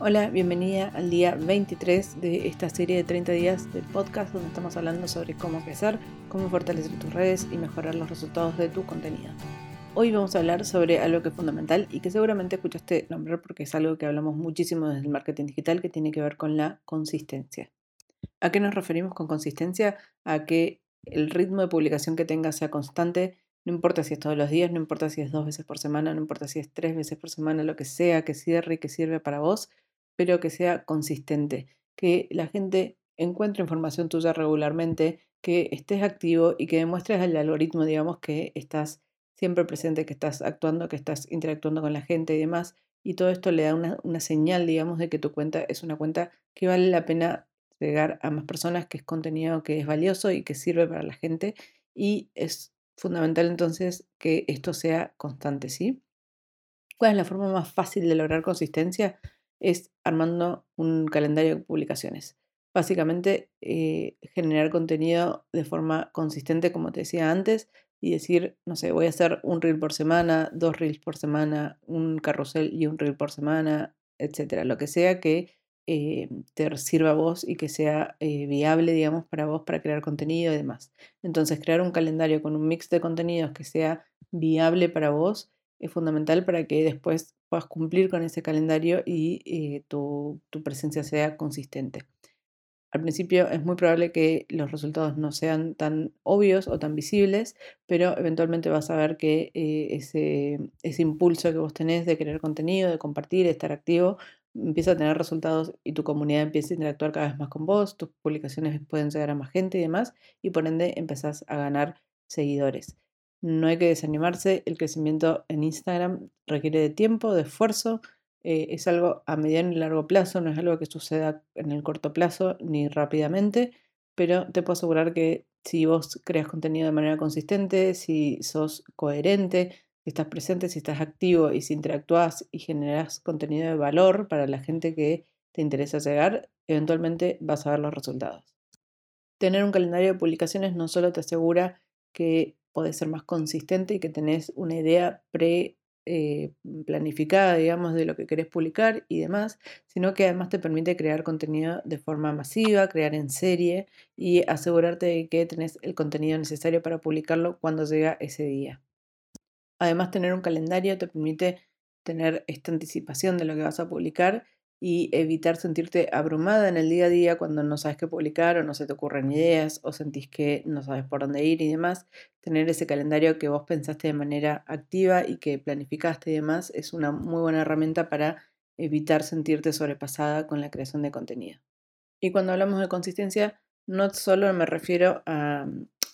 Hola, bienvenida al día 23 de esta serie de 30 días del podcast donde estamos hablando sobre cómo empezar, cómo fortalecer tus redes y mejorar los resultados de tu contenido. Hoy vamos a hablar sobre algo que es fundamental y que seguramente escuchaste nombrar porque es algo que hablamos muchísimo desde el marketing digital que tiene que ver con la consistencia. ¿A qué nos referimos con consistencia? A que el ritmo de publicación que tengas sea constante, no importa si es todos los días, no importa si es dos veces por semana, no importa si es tres veces por semana, lo que sea que cierre y que sirve para vos, pero que sea consistente, que la gente encuentre información tuya regularmente, que estés activo y que demuestres al algoritmo, digamos, que estás siempre presente, que estás actuando, que estás interactuando con la gente y demás. Y todo esto le da una, una señal, digamos, de que tu cuenta es una cuenta que vale la pena llegar a más personas, que es contenido que es valioso y que sirve para la gente. Y es fundamental entonces que esto sea constante, ¿sí? ¿Cuál es la forma más fácil de lograr consistencia? es armando un calendario de publicaciones. Básicamente, eh, generar contenido de forma consistente, como te decía antes, y decir, no sé, voy a hacer un reel por semana, dos reels por semana, un carrusel y un reel por semana, etcétera. Lo que sea que eh, te sirva a vos y que sea eh, viable, digamos, para vos para crear contenido y demás. Entonces, crear un calendario con un mix de contenidos que sea viable para vos es fundamental para que después puedas cumplir con ese calendario y eh, tu, presencia sea consistente. Al principio es muy probable que los resultados no sean tan obvios o tan visibles, pero eventualmente vas a ver que ese, ese impulso que vos tenés de querer contenido, de compartir, de estar activo, empieza a tener resultados y tu comunidad empieza a interactuar cada vez más con vos, tus publicaciones pueden llegar a más gente y demás, y por ende empezás a ganar seguidores. No hay que desanimarse, el crecimiento en Instagram requiere de tiempo, de esfuerzo, eh, es algo a mediano y largo plazo, no es algo que suceda en el corto plazo ni rápidamente, pero te puedo asegurar que si vos creas contenido de manera consistente, si sos coherente, si estás presente, si estás activo y si interactúas y generas contenido de valor para la gente que te interesa llegar, eventualmente vas a ver los resultados. Tener un calendario de publicaciones no solo te asegura que podés ser más consistente y que tenés una idea pre eh, planificada, digamos, de lo que querés publicar y demás, sino que además te permite crear contenido de forma masiva, crear en serie y asegurarte de que tenés el contenido necesario para publicarlo cuando llega ese día. Además, tener un calendario te permite tener esta anticipación de lo que vas a publicar y evitar sentirte abrumada en el día a día cuando no sabes qué publicar o no se te ocurren ideas o sentís que no sabes por dónde ir y demás. Tener ese calendario que vos pensaste de manera activa y que planificaste y demás es una muy buena herramienta para evitar sentirte sobrepasada con la creación de contenido. Y cuando hablamos de consistencia, no solo me refiero a,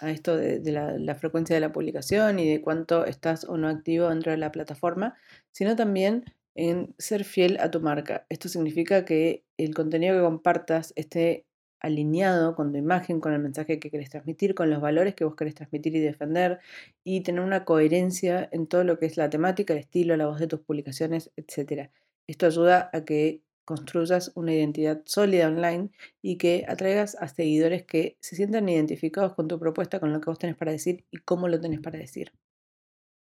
esto de, la, frecuencia de la publicación y de cuánto estás o no activo dentro de la plataforma, sino también en ser fiel a tu marca. Esto significa que el contenido que compartas esté alineado con tu imagen, con el mensaje que querés transmitir, con los valores que vos querés transmitir y defender, y tener una coherencia en todo lo que es la temática, el estilo, la voz de tus publicaciones, etc. Esto ayuda a que construyas una identidad sólida online y que atraigas a seguidores que se sientan identificados con tu propuesta, con lo que vos tenés para decir y cómo lo tenés para decir.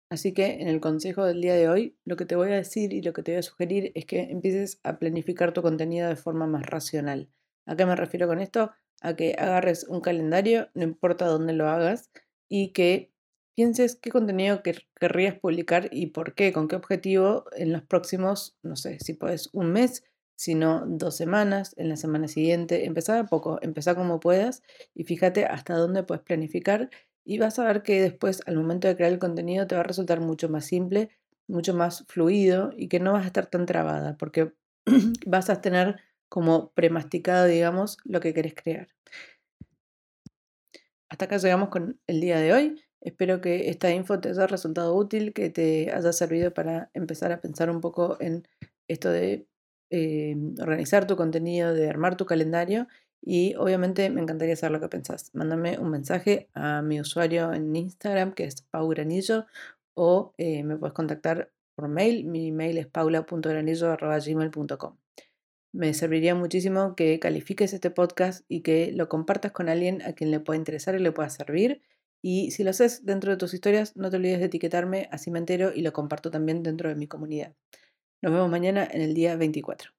Así que en el consejo del día de hoy, lo que te voy a decir y lo que te voy a sugerir es que empieces a planificar tu contenido de forma más racional. ¿A qué me refiero con esto? A que agarres un calendario, no importa dónde lo hagas, y que pienses qué contenido querrías publicar y por qué, con qué objetivo en los próximos, no sé, si puedes un mes, si no dos semanas, en la semana siguiente. Empezá a poco, empezá como puedas y fíjate hasta dónde puedes planificar y vas a ver que después, al momento de crear el contenido, te va a resultar mucho más simple, mucho más fluido y que no vas a estar tan trabada, porque vas a tener como premasticado, digamos, lo que querés crear. Hasta acá llegamos con el día de hoy. Espero que esta info te haya resultado útil, que te haya servido para empezar a pensar un poco en esto de eh, organizar tu contenido, de armar tu calendario y obviamente me encantaría saber lo que pensás. Mándame un mensaje a mi usuario en Instagram, que es paugranillo, o eh, me puedes contactar por mail. Mi mail es paula.granillo.gmail.com. Me serviría muchísimo que califiques este podcast y que lo compartas con alguien a quien le pueda interesar y le pueda servir. Y si lo haces dentro de tus historias, no te olvides de etiquetarme, así me entero y lo comparto también dentro de mi comunidad. Nos vemos mañana en el día 24.